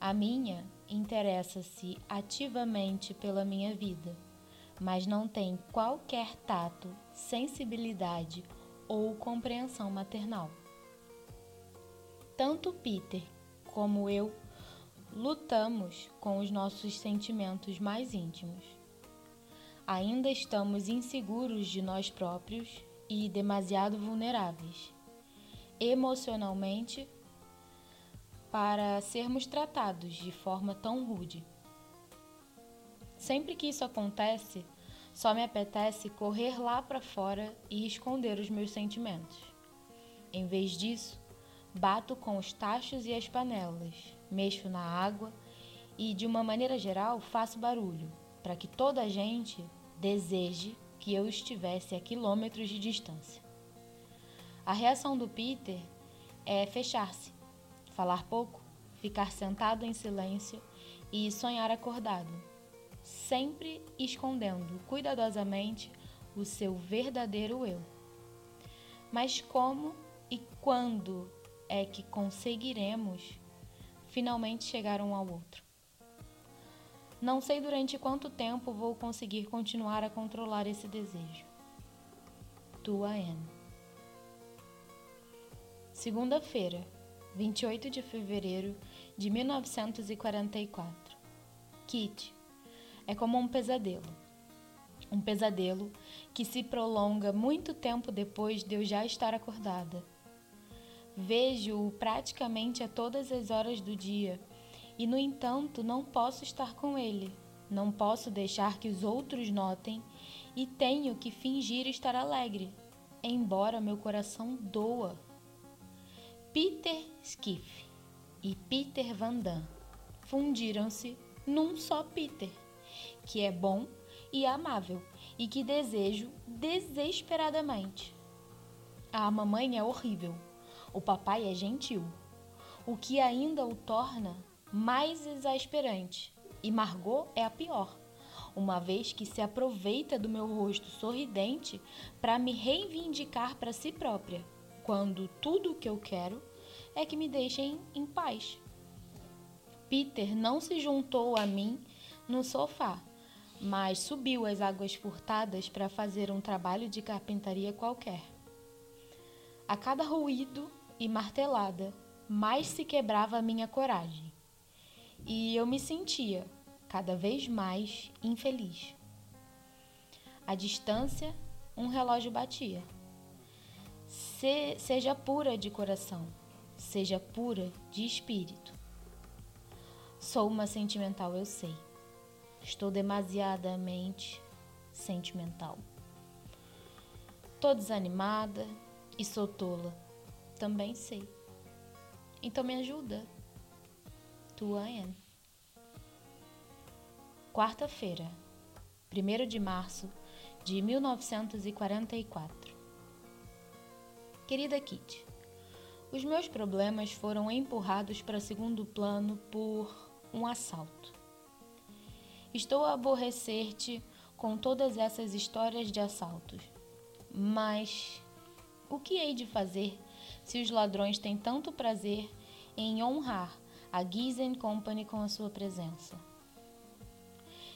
A minha interessa-se ativamente pela minha vida, mas não tem qualquer tato, sensibilidade ou compreensão maternal. Tanto Peter como eu lutamos com os nossos sentimentos mais íntimos. Ainda estamos inseguros de nós próprios e demasiado vulneráveis, emocionalmente para sermos tratados de forma tão rude. Sempre que isso acontece, só me apetece correr lá para fora e esconder os meus sentimentos. Em vez disso, bato com os tachos e as panelas, mexo na água e, de uma maneira geral, faço barulho, para que toda a gente deseje que eu estivesse a quilômetros de distância. A reação do Peter é fechar-se falar pouco, ficar sentado em silêncio e sonhar acordado, sempre escondendo cuidadosamente o seu verdadeiro eu. Mas como e quando é que conseguiremos finalmente chegar um ao outro? Não sei durante quanto tempo vou conseguir continuar a controlar esse desejo. Tua Anne. Segunda-feira, 28 de fevereiro de 1944. Kit é como um pesadelo. Um pesadelo que se prolonga muito tempo depois de eu já estar acordada. Vejo-o praticamente a todas as horas do dia e, no entanto, não posso estar com ele. Não posso deixar que os outros notem e tenho que fingir estar alegre, embora meu coração doa. Peter Skiff e Peter Van Damme fundiram-se num só Peter, que é bom e amável e que desejo desesperadamente. A mamãe é horrível, o papai é gentil, o que ainda o torna mais exasperante, e Margot é a pior, uma vez que se aproveita do meu rosto sorridente para me reivindicar para si própria quando tudo o que eu quero é que me deixem em paz. Peter não se juntou a mim no sofá, mas subiu as águas furtadas para fazer um trabalho de carpintaria qualquer. A cada ruído e martelada, mais se quebrava a minha coragem. E eu me sentia cada vez mais infeliz. À distância, um relógio batia se, seja pura de coração, seja pura de espírito. Sou uma sentimental, eu sei. Estou demasiadamente sentimental. Tô desanimada e sou tola, também sei. Então me ajuda. Tua Anne. Quarta-feira, 1 de março de 1944. Querida Kitty, os meus problemas foram empurrados para segundo plano por um assalto. Estou a aborrecer-te com todas essas histórias de assaltos. Mas o que hei de fazer se os ladrões têm tanto prazer em honrar a Gizen Company com a sua presença?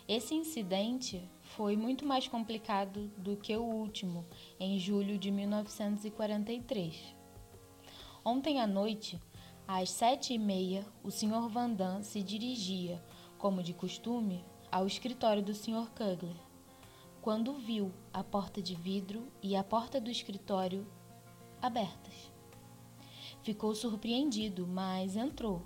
Esse incidente foi muito mais complicado do que o último, em julho de 1943. Ontem à noite, às sete e meia, o Sr. Vandam se dirigia, como de costume, ao escritório do Sr. Kugler, quando viu a porta de vidro e a porta do escritório abertas. Ficou surpreendido, mas entrou,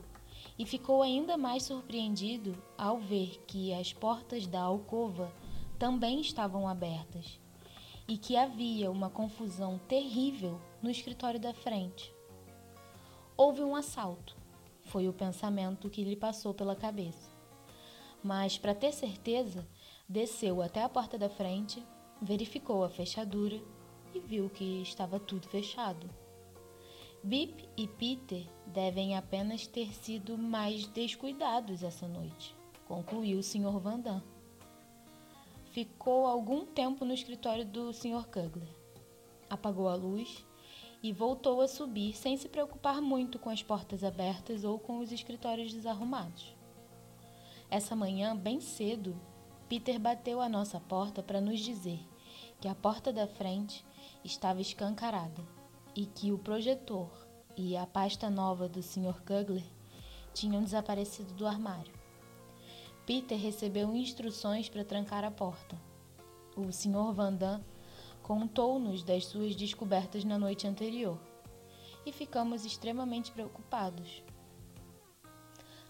e ficou ainda mais surpreendido ao ver que as portas da alcova também estavam abertas e que havia uma confusão terrível no escritório da frente. Houve um assalto, foi o pensamento que lhe passou pela cabeça. Mas, para ter certeza, desceu até a porta da frente, verificou a fechadura e viu que estava tudo fechado. Bip e Peter devem apenas ter sido mais descuidados essa noite, concluiu o Sr. Vandam. Ficou algum tempo no escritório do Sr. Kugler. Apagou a luz e voltou a subir sem se preocupar muito com as portas abertas ou com os escritórios desarrumados. Essa manhã, bem cedo, Peter bateu à nossa porta para nos dizer que a porta da frente estava escancarada e que o projetor e a pasta nova do Sr. Kugler tinham desaparecido do armário. Peter recebeu instruções para trancar a porta. O Sr. Vandam contou-nos das suas descobertas na noite anterior e ficamos extremamente preocupados.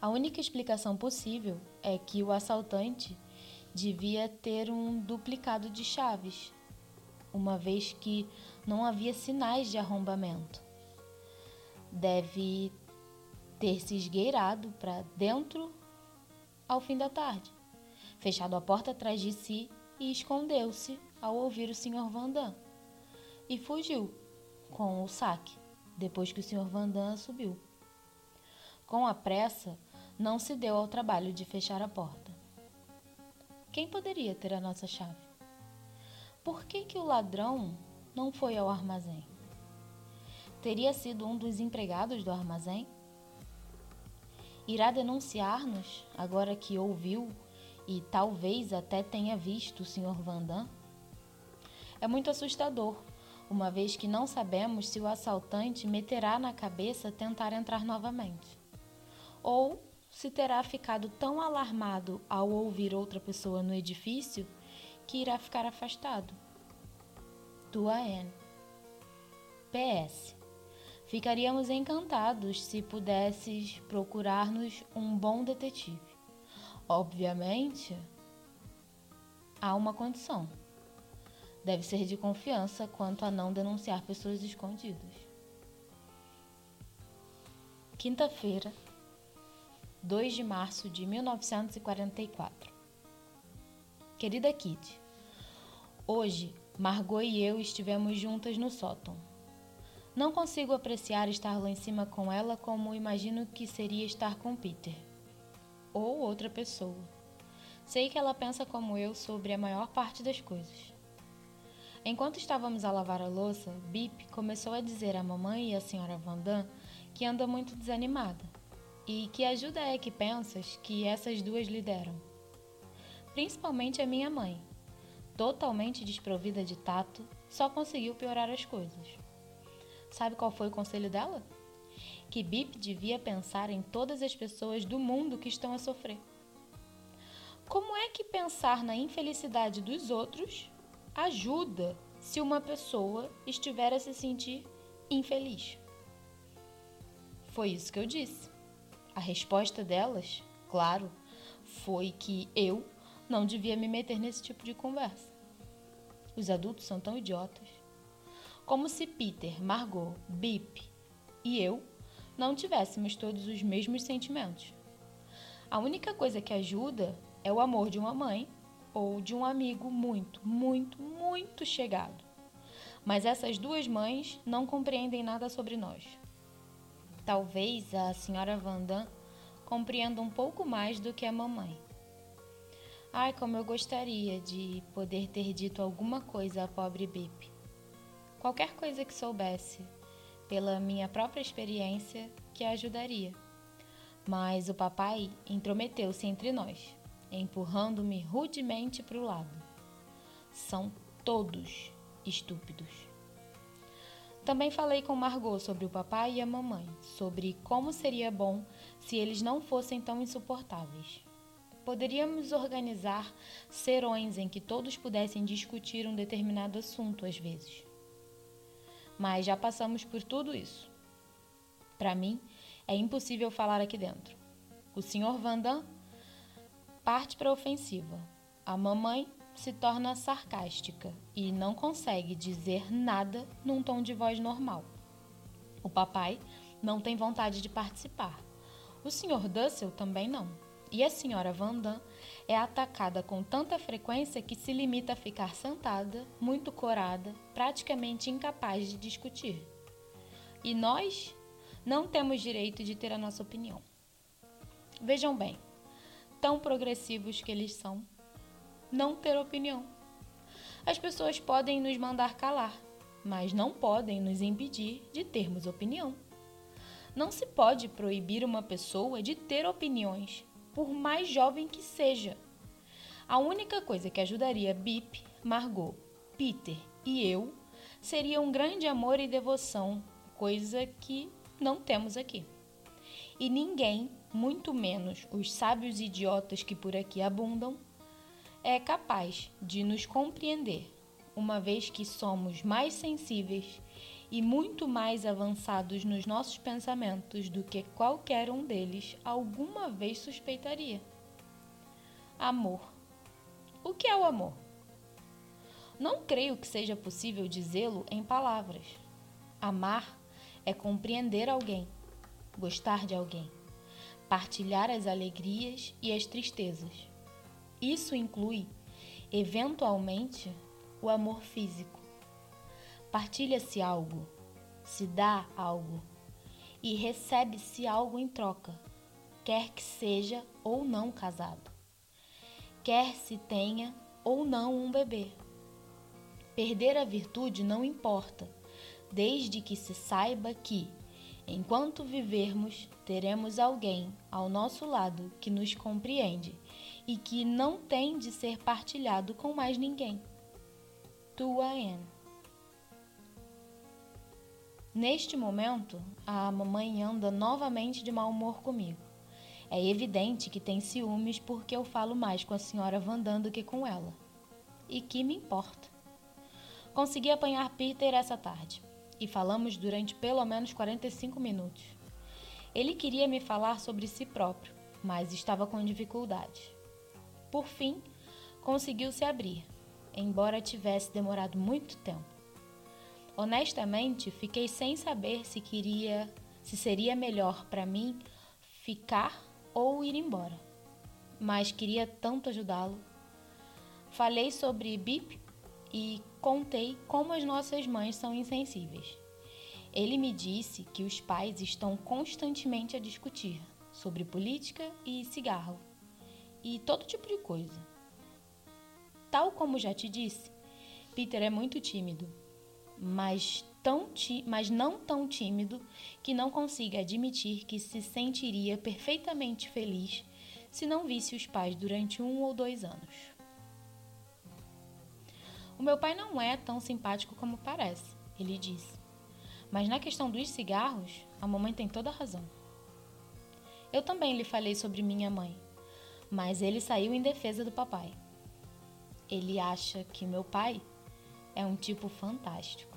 A única explicação possível é que o assaltante devia ter um duplicado de chaves, uma vez que não havia sinais de arrombamento. Deve ter se esgueirado para dentro ao fim da tarde, fechado a porta atrás de si e escondeu-se ao ouvir o Sr. Vandam e fugiu com o saque depois que o Sr. Vandam subiu. Com a pressa, não se deu ao trabalho de fechar a porta. Quem poderia ter a nossa chave? Por que, que o ladrão não foi ao armazém? Teria sido um dos empregados do armazém? Irá denunciar-nos agora que ouviu e talvez até tenha visto o Sr. Vandam? É muito assustador, uma vez que não sabemos se o assaltante meterá na cabeça tentar entrar novamente. Ou se terá ficado tão alarmado ao ouvir outra pessoa no edifício que irá ficar afastado. Tua Anne. PS. Ficaríamos encantados se pudesses procurar-nos um bom detetive. Obviamente, há uma condição deve ser de confiança quanto a não denunciar pessoas escondidas. Quinta-feira, 2 de março de 1944. Querida Kitty, hoje Margot e eu estivemos juntas no sótão. Não consigo apreciar estar lá em cima com ela como imagino que seria estar com Peter ou outra pessoa. Sei que ela pensa como eu sobre a maior parte das coisas. Enquanto estávamos a lavar a louça, Bip começou a dizer à mamãe e à senhora Vandam que anda muito desanimada e que ajuda é que pensas que essas duas lhe deram. Principalmente a minha mãe, totalmente desprovida de tato, só conseguiu piorar as coisas. Sabe qual foi o conselho dela? Que Bip devia pensar em todas as pessoas do mundo que estão a sofrer. Como é que pensar na infelicidade dos outros ajuda se uma pessoa estiver a se sentir infeliz. Foi isso que eu disse. A resposta delas, claro, foi que eu não devia me meter nesse tipo de conversa. Os adultos são tão idiotas. Como se Peter, Margot, Bip e eu não tivéssemos todos os mesmos sentimentos. A única coisa que ajuda é o amor de uma mãe ou de um amigo muito, muito, muito chegado. Mas essas duas mães não compreendem nada sobre nós. Talvez a senhora Vandam compreenda um pouco mais do que a mamãe. Ai, como eu gostaria de poder ter dito alguma coisa à pobre Bip. Qualquer coisa que soubesse, pela minha própria experiência, que a ajudaria. Mas o papai intrometeu-se entre nós, empurrando-me rudemente para o lado. São todos estúpidos. Também falei com Margot sobre o papai e a mamãe, sobre como seria bom se eles não fossem tão insuportáveis. Poderíamos organizar serões em que todos pudessem discutir um determinado assunto às vezes. Mas já passamos por tudo isso. Para mim, é impossível falar aqui dentro. O Sr. Vandam parte para a ofensiva. A mamãe se torna sarcástica e não consegue dizer nada num tom de voz normal. O papai não tem vontade de participar. O Sr. Dussel também não. E a Sra. Vandam é atacada com tanta frequência que se limita a ficar sentada, muito corada, praticamente incapaz de discutir. E nós não temos direito de ter a nossa opinião. Vejam bem, tão progressivos que eles são, não ter opinião. As pessoas podem nos mandar calar, mas não podem nos impedir de termos opinião. Não se pode proibir uma pessoa de ter opiniões, por mais jovem que seja. A única coisa que ajudaria Bip, Margot, Peter e eu seria um grande amor e devoção, coisa que não temos aqui. E ninguém, muito menos os sábios idiotas que por aqui abundam, é capaz de nos compreender, uma vez que somos mais sensíveis e muito mais avançados nos nossos pensamentos do que qualquer um deles alguma vez suspeitaria. Amor. O que é o amor? Não creio que seja possível dizê-lo em palavras. Amar é compreender alguém, gostar de alguém, partilhar as alegrias e as tristezas isso inclui, eventualmente, o amor físico. Partilha-se algo, se dá algo e recebe-se algo em troca, quer que seja ou não casado, quer se tenha ou não um bebê. Perder a virtude não importa, desde que se saiba que, enquanto vivermos, teremos alguém ao nosso lado que nos compreende e que não tem de ser partilhado com mais ninguém. Tua Anne. Neste momento, a mamãe anda novamente de mau humor comigo. É evidente que tem ciúmes porque eu falo mais com a senhora Vandam do que com ela. E que me importa? Consegui apanhar Peter essa tarde e falamos durante pelo menos 45 minutos. Ele queria me falar sobre si próprio, mas estava com dificuldade. Por fim, conseguiu se abrir, embora tivesse demorado muito tempo. Honestamente, fiquei sem saber se queria, se seria melhor para mim ficar ou ir embora. Mas queria tanto ajudá-lo. Falei sobre Bip e contei como as nossas mães são insensíveis. Ele me disse que os pais estão constantemente a discutir sobre política e cigarro e todo tipo de coisa. Tal como já te disse, Peter é muito tímido, mas, tão mas não tão tímido que não consiga admitir que se sentiria perfeitamente feliz se não visse os pais durante um ou dois anos. O meu pai não é tão simpático como parece, ele disse. Mas na questão dos cigarros, a mamãe tem toda a razão. Eu também lhe falei sobre minha mãe, mas ele saiu em defesa do papai. Ele acha que meu pai é um tipo fantástico.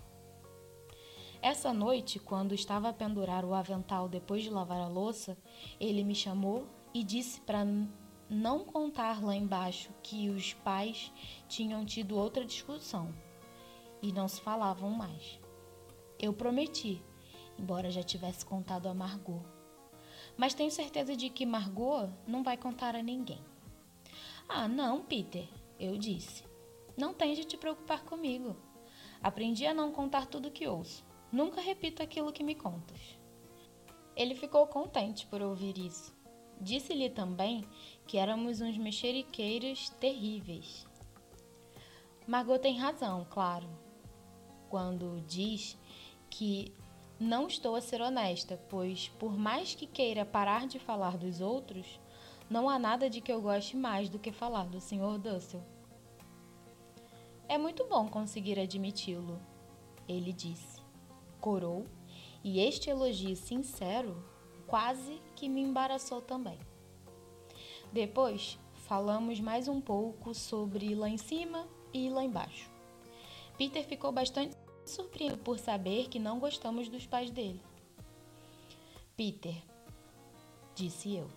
Essa noite, quando estava a pendurar o avental depois de lavar a louça, ele me chamou e disse para não contar lá embaixo que os pais tinham tido outra discussão e não se falavam mais. Eu prometi, embora já tivesse contado a Margot. Mas tenho certeza de que Margot não vai contar a ninguém. Ah, não, Peter, eu disse. Não tens de te preocupar comigo. Aprendi a não contar tudo que ouço. Nunca repito aquilo que me contas. Ele ficou contente por ouvir isso. Disse-lhe também que éramos uns mexeriqueiros terríveis. Margot tem razão, claro, quando diz que não estou a ser honesta, pois, por mais que queira parar de falar dos outros, não há nada de que eu goste mais do que falar do Sr. Dussel. É muito bom conseguir admiti-lo, ele disse. Corou, e este elogio sincero quase que me embaraçou também. Depois, falamos mais um pouco sobre lá em cima e lá embaixo. Peter ficou bastante surpreendido por saber que não gostamos dos pais dele. Peter, disse eu,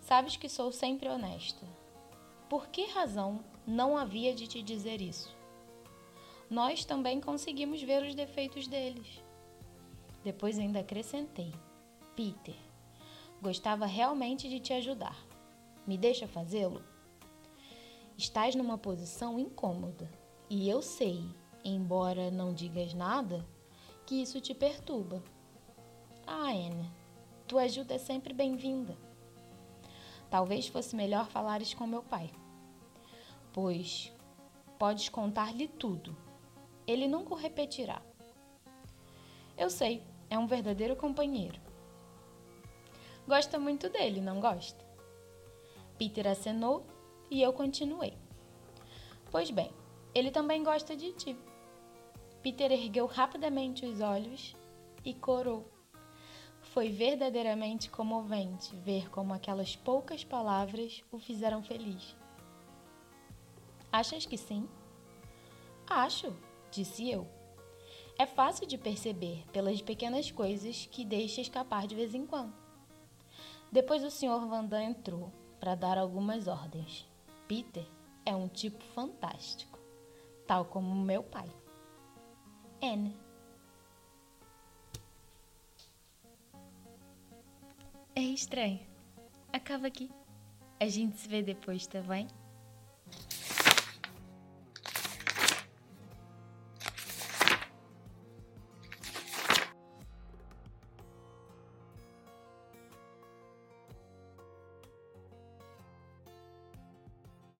sabes que sou sempre honesta. Por que razão não havia de te dizer isso? Nós também conseguimos ver os defeitos deles. Depois ainda acrescentei: Peter, gostava realmente de te ajudar. Me deixa fazê-lo? Estás numa posição incômoda e eu sei embora não digas nada, que isso te perturba. Ah, Anne, tua ajuda é sempre bem-vinda. Talvez fosse melhor falares com meu pai, pois podes contar-lhe tudo. Ele nunca o repetirá. Eu sei, é um verdadeiro companheiro. Gosta muito dele, não gosta? Peter acenou e eu continuei. Pois bem, ele também gosta de ti. Peter ergueu rapidamente os olhos e corou. Foi verdadeiramente comovente ver como aquelas poucas palavras o fizeram feliz. Achas que sim? Acho, disse eu. É fácil de perceber pelas pequenas coisas que deixa escapar de vez em quando. Depois o Sr. Vandam entrou para dar algumas ordens. Peter é um tipo fantástico, tal como meu pai. N. É estranho. Acaba aqui. A gente se vê depois, tá bem?